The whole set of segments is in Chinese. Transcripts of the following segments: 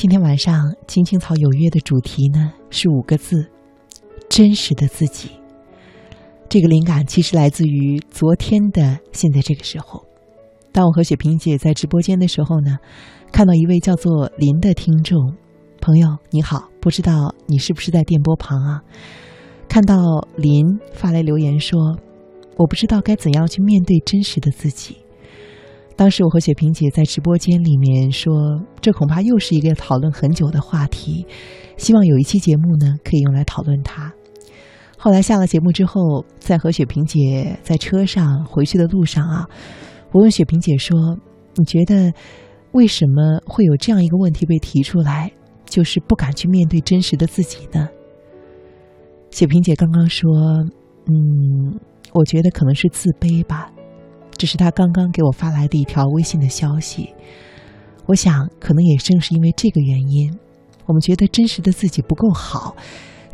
今天晚上《青青草有约》的主题呢是五个字：真实的自己。这个灵感其实来自于昨天的现在这个时候，当我和雪萍姐在直播间的时候呢，看到一位叫做林的听众朋友，你好，不知道你是不是在电波旁啊？看到林发来留言说：“我不知道该怎样去面对真实的自己。”当时我和雪萍姐在直播间里面说，这恐怕又是一个讨论很久的话题，希望有一期节目呢可以用来讨论它。后来下了节目之后，在和雪萍姐在车上回去的路上啊，我问雪萍姐说：“你觉得为什么会有这样一个问题被提出来，就是不敢去面对真实的自己呢？”雪萍姐刚刚说：“嗯，我觉得可能是自卑吧。”这是他刚刚给我发来的一条微信的消息，我想可能也正是因为这个原因，我们觉得真实的自己不够好，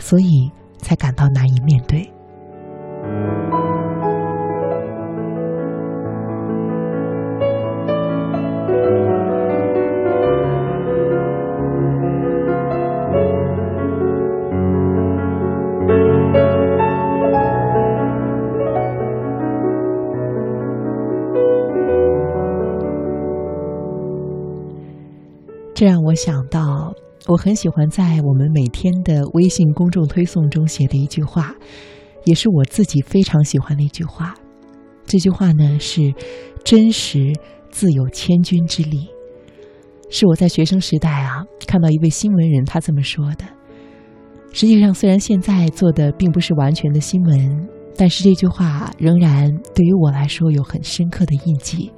所以才感到难以面对。这让我想到，我很喜欢在我们每天的微信公众推送中写的一句话，也是我自己非常喜欢的一句话。这句话呢是“真实自有千钧之力”，是我在学生时代啊看到一位新闻人他这么说的。实际上，虽然现在做的并不是完全的新闻，但是这句话仍然对于我来说有很深刻的印记。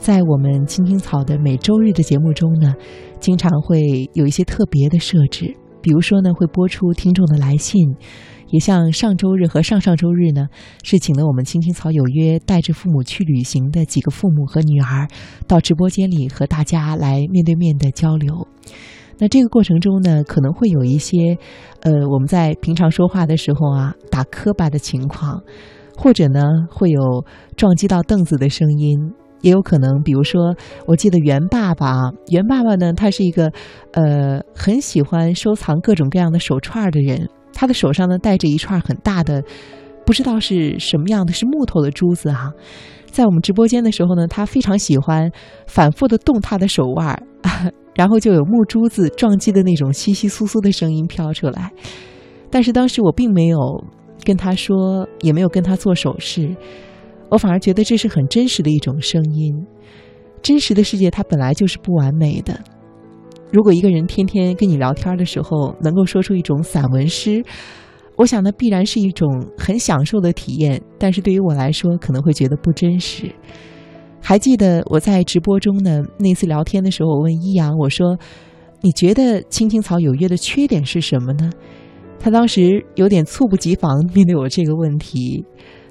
在我们青青草的每周日的节目中呢，经常会有一些特别的设置，比如说呢，会播出听众的来信，也像上周日和上上周日呢，是请了我们青青草有约带着父母去旅行的几个父母和女儿，到直播间里和大家来面对面的交流。那这个过程中呢，可能会有一些，呃，我们在平常说话的时候啊，打磕巴的情况，或者呢，会有撞击到凳子的声音。也有可能，比如说，我记得袁爸爸啊，袁爸爸呢，他是一个，呃，很喜欢收藏各种各样的手串的人。他的手上呢，戴着一串很大的，不知道是什么样的，是木头的珠子哈。在我们直播间的时候呢，他非常喜欢反复的动他的手腕，然后就有木珠子撞击的那种稀稀疏疏的声音飘出来。但是当时我并没有跟他说，也没有跟他做手势。我反而觉得这是很真实的一种声音。真实的世界它本来就是不完美的。如果一个人天天跟你聊天的时候能够说出一种散文诗，我想那必然是一种很享受的体验。但是对于我来说，可能会觉得不真实。还记得我在直播中呢那次聊天的时候，我问一阳，我说：“你觉得青青草有约的缺点是什么呢？”他当时有点猝不及防面对我这个问题。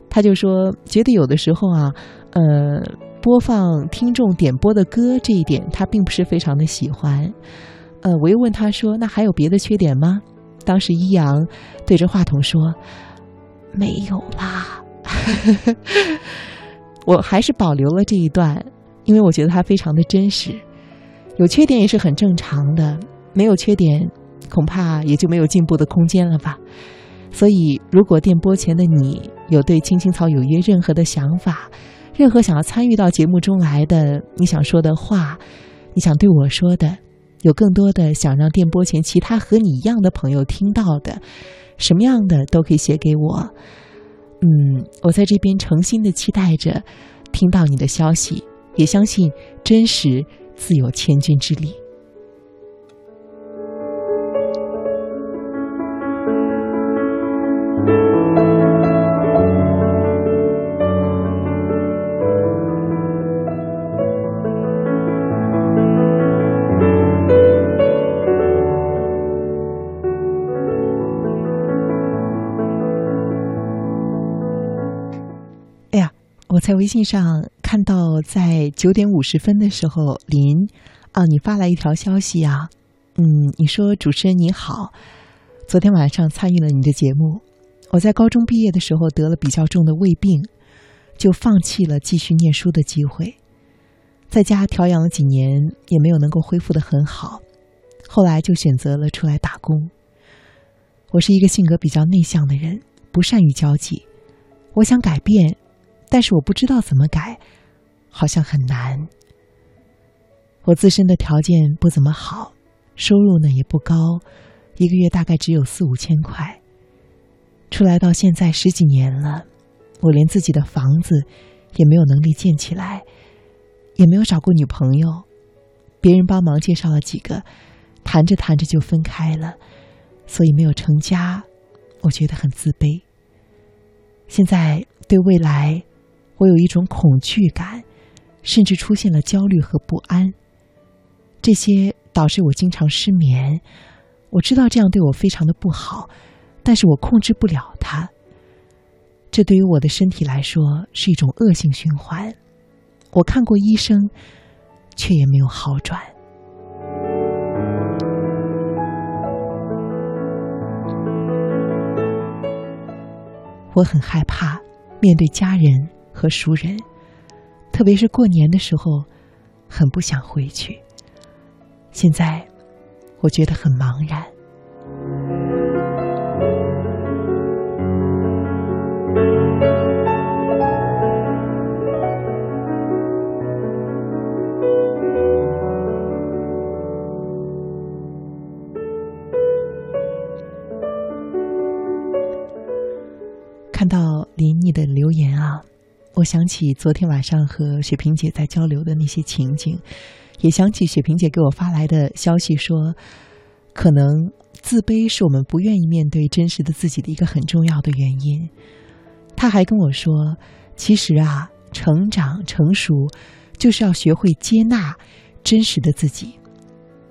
他就说，觉得有的时候啊，呃，播放听众点播的歌这一点，他并不是非常的喜欢。呃，我又问他说，那还有别的缺点吗？当时一阳对着话筒说，没有啦。我还是保留了这一段，因为我觉得它非常的真实。有缺点也是很正常的，没有缺点，恐怕也就没有进步的空间了吧。所以，如果电波前的你有对青青草有约任何的想法，任何想要参与到节目中来的，你想说的话，你想对我说的，有更多的想让电波前其他和你一样的朋友听到的，什么样的都可以写给我。嗯，我在这边诚心的期待着听到你的消息，也相信真实自有千钧之力。在微信上看到，在九点五十分的时候，林啊，你发来一条消息啊，嗯，你说主持人你好，昨天晚上参与了你的节目，我在高中毕业的时候得了比较重的胃病，就放弃了继续念书的机会，在家调养了几年，也没有能够恢复的很好，后来就选择了出来打工。我是一个性格比较内向的人，不善于交际。我想改变，但是我不知道怎么改，好像很难。我自身的条件不怎么好，收入呢也不高，一个月大概只有四五千块。出来到现在十几年了，我连自己的房子也没有能力建起来，也没有找过女朋友，别人帮忙介绍了几个，谈着谈着就分开了。所以没有成家，我觉得很自卑。现在对未来，我有一种恐惧感，甚至出现了焦虑和不安。这些导致我经常失眠。我知道这样对我非常的不好，但是我控制不了它。这对于我的身体来说是一种恶性循环。我看过医生，却也没有好转。我很害怕面对家人和熟人，特别是过年的时候，很不想回去。现在，我觉得很茫然。我想起昨天晚上和雪萍姐在交流的那些情景，也想起雪萍姐给我发来的消息说，可能自卑是我们不愿意面对真实的自己的一个很重要的原因。她还跟我说，其实啊，成长成熟就是要学会接纳真实的自己。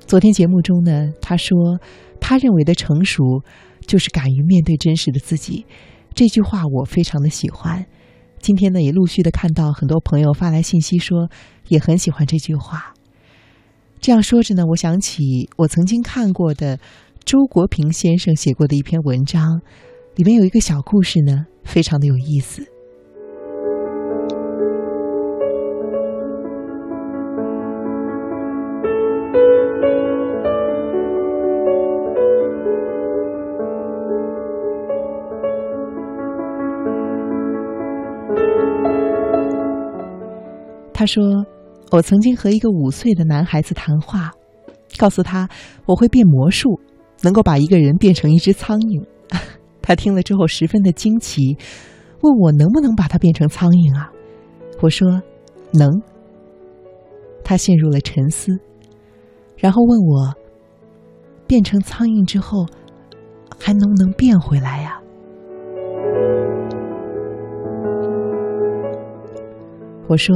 昨天节目中呢，她说，她认为的成熟就是敢于面对真实的自己。这句话我非常的喜欢，今天呢也陆续的看到很多朋友发来信息说也很喜欢这句话。这样说着呢，我想起我曾经看过的周国平先生写过的一篇文章，里面有一个小故事呢，非常的有意思。他说：“我曾经和一个五岁的男孩子谈话，告诉他我会变魔术，能够把一个人变成一只苍蝇。他听了之后十分的惊奇，问我能不能把他变成苍蝇啊？我说能。他陷入了沉思，然后问我：变成苍蝇之后，还能不能变回来呀？我说。”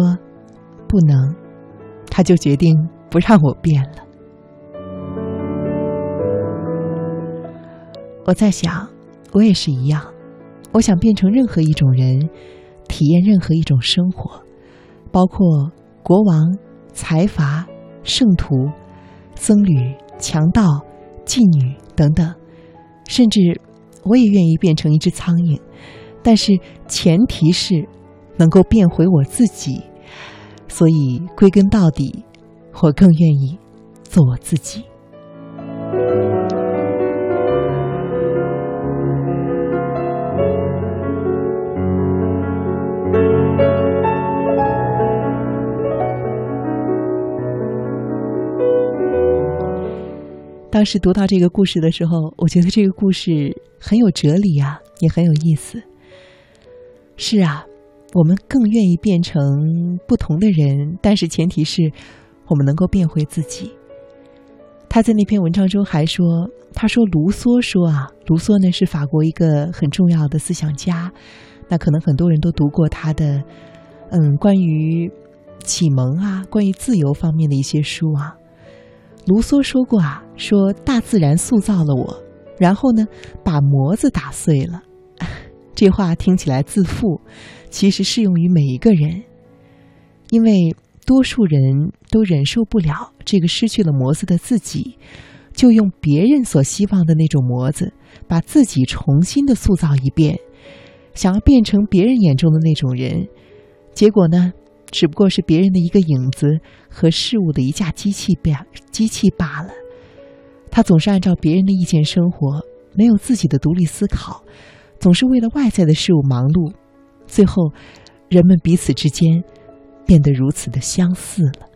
不能，他就决定不让我变了。我在想，我也是一样，我想变成任何一种人，体验任何一种生活，包括国王、财阀、圣徒、僧侣、强盗、妓女等等，甚至我也愿意变成一只苍蝇，但是前提是能够变回我自己。所以，归根到底，我更愿意做我自己。当时读到这个故事的时候，我觉得这个故事很有哲理啊，也很有意思。是啊。我们更愿意变成不同的人，但是前提是我们能够变回自己。他在那篇文章中还说：“他说卢梭说啊，卢梭呢是法国一个很重要的思想家，那可能很多人都读过他的，嗯，关于启蒙啊，关于自由方面的一些书啊。卢梭说过啊，说大自然塑造了我，然后呢把模子打碎了。这话听起来自负。”其实适用于每一个人，因为多数人都忍受不了这个失去了模子的自己，就用别人所希望的那种模子，把自己重新的塑造一遍，想要变成别人眼中的那种人，结果呢，只不过是别人的一个影子和事物的一架机器罢机器罢了。他总是按照别人的意见生活，没有自己的独立思考，总是为了外在的事物忙碌，最后，人们彼此之间变得如此的相似了。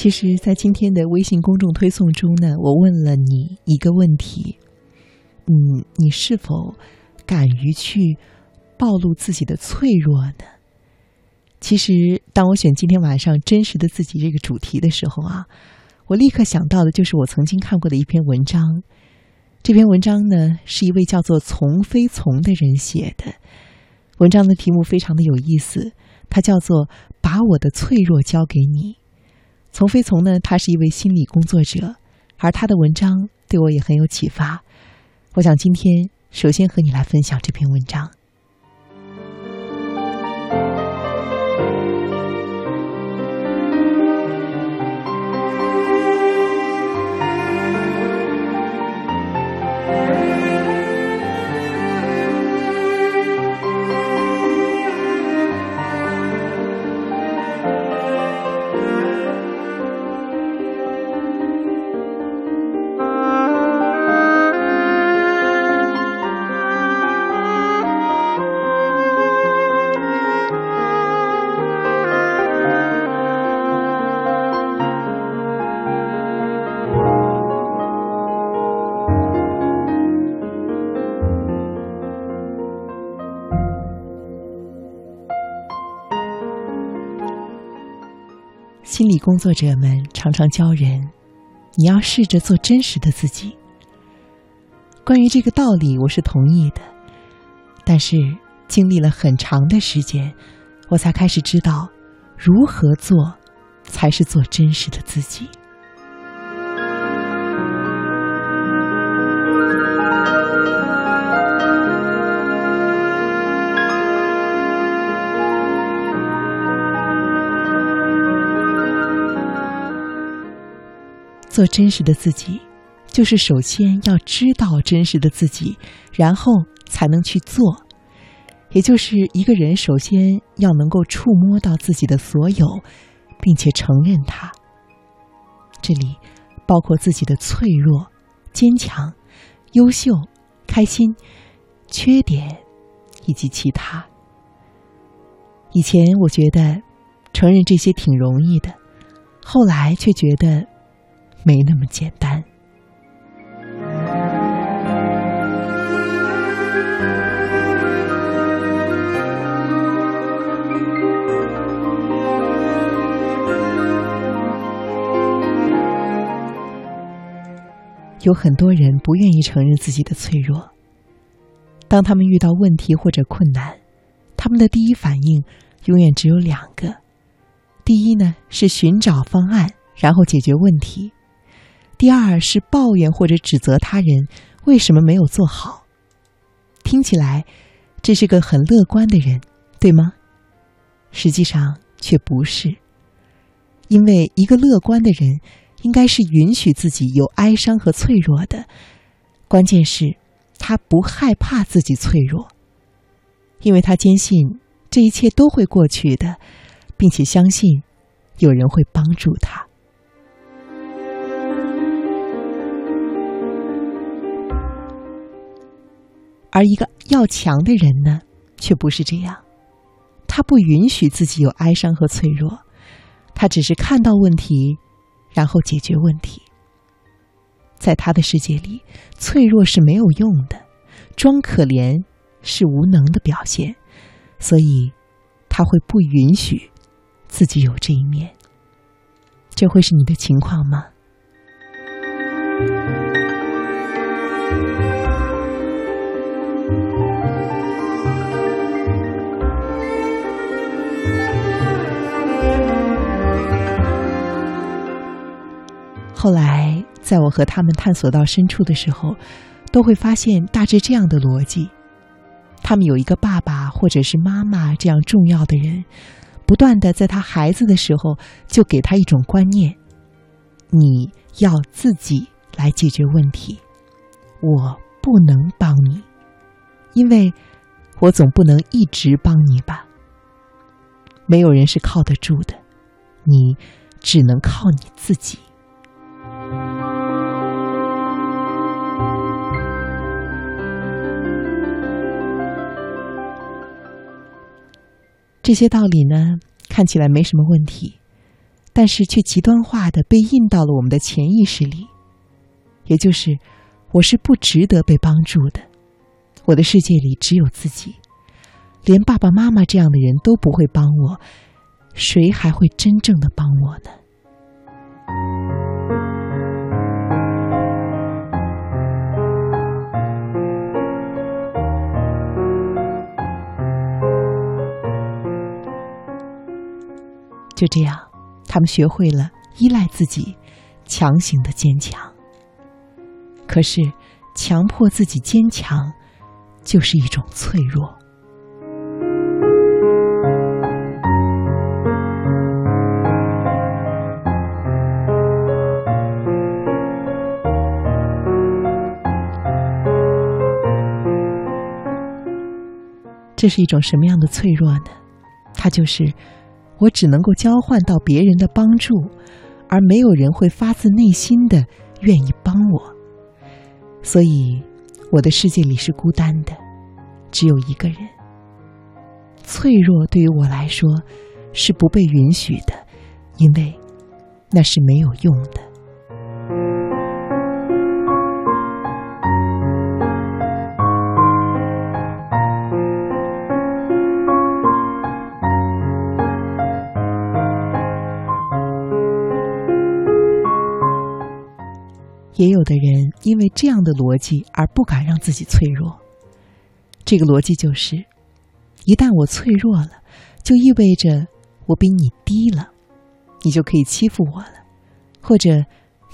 其实，在今天的微信公众推送中呢，我问了你一个问题：嗯，你是否敢于去暴露自己的脆弱呢？其实，当我选今天晚上“真实的自己”这个主题的时候啊，我立刻想到的就是我曾经看过的一篇文章。这篇文章呢，是一位叫做从飞从的人写的。文章的题目非常的有意思，它叫做《把我的脆弱交给你》。丛飞从呢，他是一位心理工作者，而他的文章对我也很有启发。我想今天首先和你来分享这篇文章。工作者们常常教人，你要试着做真实的自己。关于这个道理，我是同意的。但是经历了很长的时间，我才开始知道，如何做才是做真实的自己。做真实的自己，就是首先要知道真实的自己，然后才能去做。也就是一个人首先要能够触摸到自己的所有，并且承认它。这里包括自己的脆弱、坚强、优秀、开心、缺点以及其他。以前我觉得承认这些挺容易的，后来却觉得。没那么简单。有很多人不愿意承认自己的脆弱。当他们遇到问题或者困难，他们的第一反应永远只有两个：第一呢是寻找方案，然后解决问题。第二是抱怨或者指责他人为什么没有做好，听起来这是个很乐观的人，对吗？实际上却不是，因为一个乐观的人应该是允许自己有哀伤和脆弱的，关键是，他不害怕自己脆弱，因为他坚信这一切都会过去的，并且相信有人会帮助他。而一个要强的人呢，却不是这样。他不允许自己有哀伤和脆弱，他只是看到问题，然后解决问题。在他的世界里，脆弱是没有用的，装可怜是无能的表现，所以他会不允许自己有这一面。这会是你的情况吗？后来，在我和他们探索到深处的时候，都会发现大致这样的逻辑：他们有一个爸爸或者是妈妈这样重要的人，不断的在他孩子的时候就给他一种观念：你要自己来解决问题，我不能帮你，因为我总不能一直帮你吧。没有人是靠得住的，你只能靠你自己。这些道理呢，看起来没什么问题，但是却极端化的被印到了我们的潜意识里。也就是，我是不值得被帮助的，我的世界里只有自己，连爸爸妈妈这样的人都不会帮我，谁还会真正的帮我呢？就这样，他们学会了依赖自己，强行的坚强。可是，强迫自己坚强，就是一种脆弱。这是一种什么样的脆弱呢？它就是。我只能够交换到别人的帮助，而没有人会发自内心的愿意帮我。所以，我的世界里是孤单的，只有一个人。脆弱对于我来说是不被允许的，因为那是没有用的。也有的人因为这样的逻辑而不敢让自己脆弱。这个逻辑就是：一旦我脆弱了，就意味着我比你低了，你就可以欺负我了，或者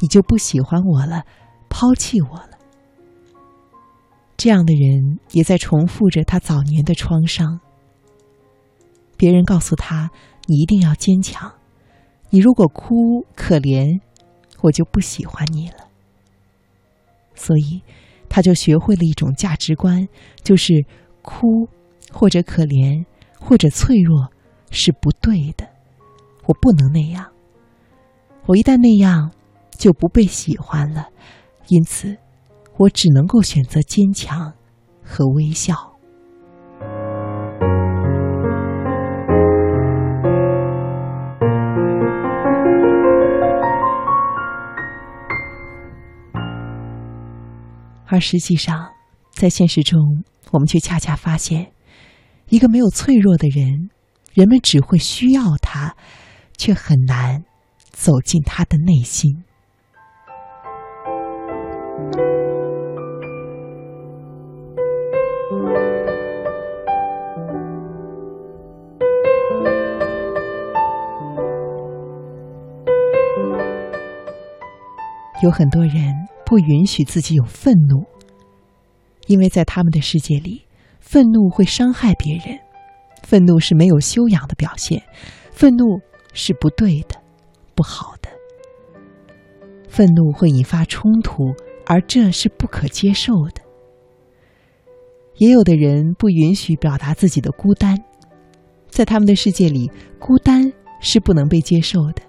你就不喜欢我了，抛弃我了。这样的人也在重复着他早年的创伤。别人告诉他：“你一定要坚强，你如果哭可怜，我就不喜欢你了。”所以，他就学会了一种价值观，就是哭或者可怜或者脆弱是不对的。我不能那样，我一旦那样，就不被喜欢了。因此，我只能够选择坚强和微笑。而实际上，在现实中，我们却恰恰发现，一个没有脆弱的人，人们只会需要他，却很难走进他的内心。有很多人。不允许自己有愤怒，因为在他们的世界里，愤怒会伤害别人，愤怒是没有修养的表现，愤怒是不对的、不好的，愤怒会引发冲突，而这是不可接受的。也有的人不允许表达自己的孤单，在他们的世界里，孤单是不能被接受的。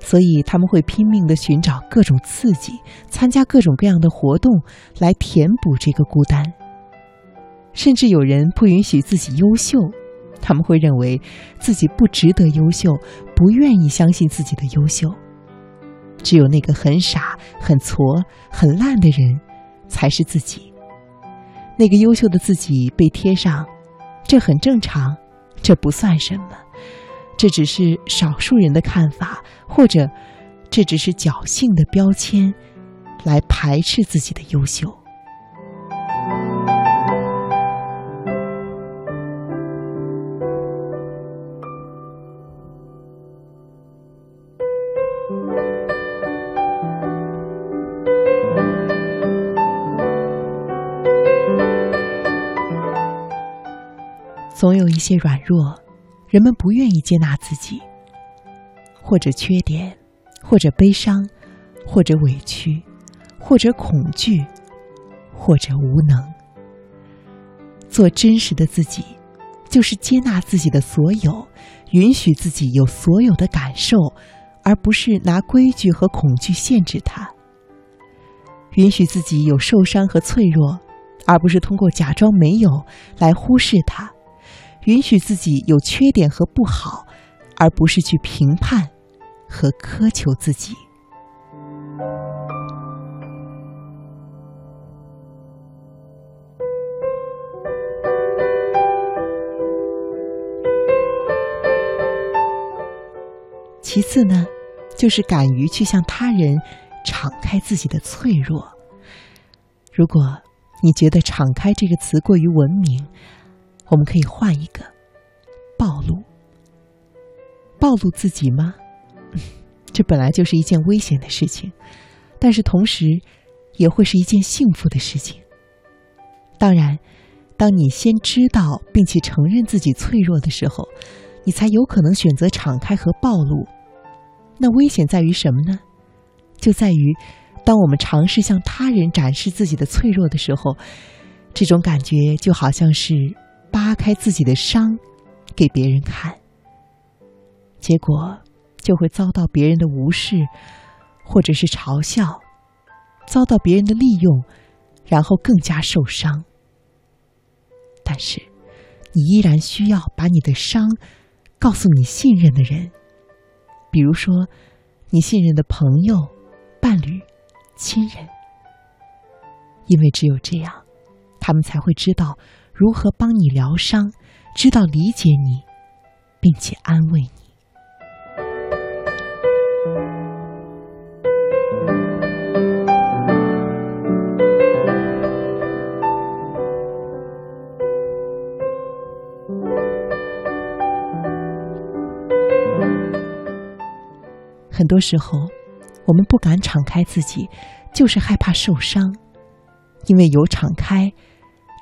所以他们会拼命的寻找各种刺激，参加各种各样的活动，来填补这个孤单。甚至有人不允许自己优秀，他们会认为自己不值得优秀，不愿意相信自己的优秀。只有那个很傻、很挫、很烂的人，才是自己。那个优秀的自己被贴上，这很正常，这不算什么。这只是少数人的看法，或者这只是侥幸的标签，来排斥自己的优秀。总有一些软弱，人们不愿意接纳自己，或者缺点，或者悲伤，或者委屈，或者恐惧，或者无能。做真实的自己，就是接纳自己的所有，允许自己有所有的感受，而不是拿规矩和恐惧限制它。允许自己有受伤和脆弱，而不是通过假装没有来忽视它；允许自己有缺点和不好，而不是去评判和苛求自己。其次呢，就是敢于去向他人。敞开自己的脆弱。如果你觉得“敞开”这个词过于文明，我们可以换一个“暴露”。暴露自己吗？这本来就是一件危险的事情，但是同时也会是一件幸福的事情。当然，当你先知道并且承认自己脆弱的时候，你才有可能选择敞开和暴露。那危险在于什么呢？就在于，当我们尝试向他人展示自己的脆弱的时候，这种感觉就好像是扒开自己的伤，给别人看，结果就会遭到别人的无视，或者是嘲笑，遭到别人的利用，然后更加受伤。但是，你依然需要把你的伤告诉你信任的人，比如说你信任的朋友。伴侣、亲人，因为只有这样，他们才会知道如何帮你疗伤，知道理解你，并且安慰你。很多时候。我们不敢敞开自己，就是害怕受伤，因为有敞开，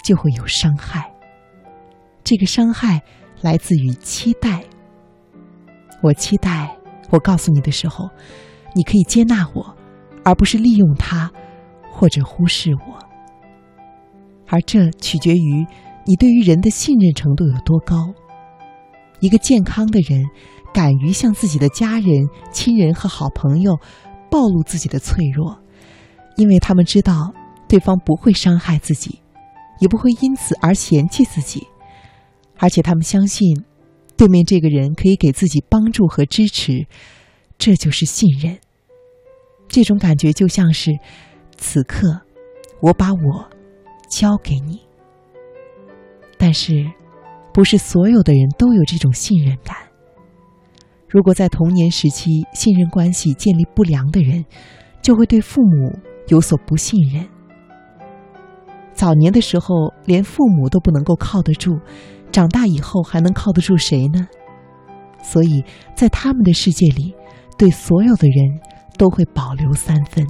就会有伤害。这个伤害来自于期待。我期待我告诉你的时候，你可以接纳我，而不是利用它，或者忽视我。而这取决于你对于人的信任程度有多高。一个健康的人，敢于向自己的家人、亲人和好朋友。暴露自己的脆弱，因为他们知道对方不会伤害自己，也不会因此而嫌弃自己，而且他们相信对面这个人可以给自己帮助和支持，这就是信任。这种感觉就像是此刻我把我交给你，但是不是所有的人都有这种信任感。如果在童年时期信任关系建立不良的人，就会对父母有所不信任。早年的时候连父母都不能够靠得住，长大以后还能靠得住谁呢？所以在他们的世界里，对所有的人都会保留三分。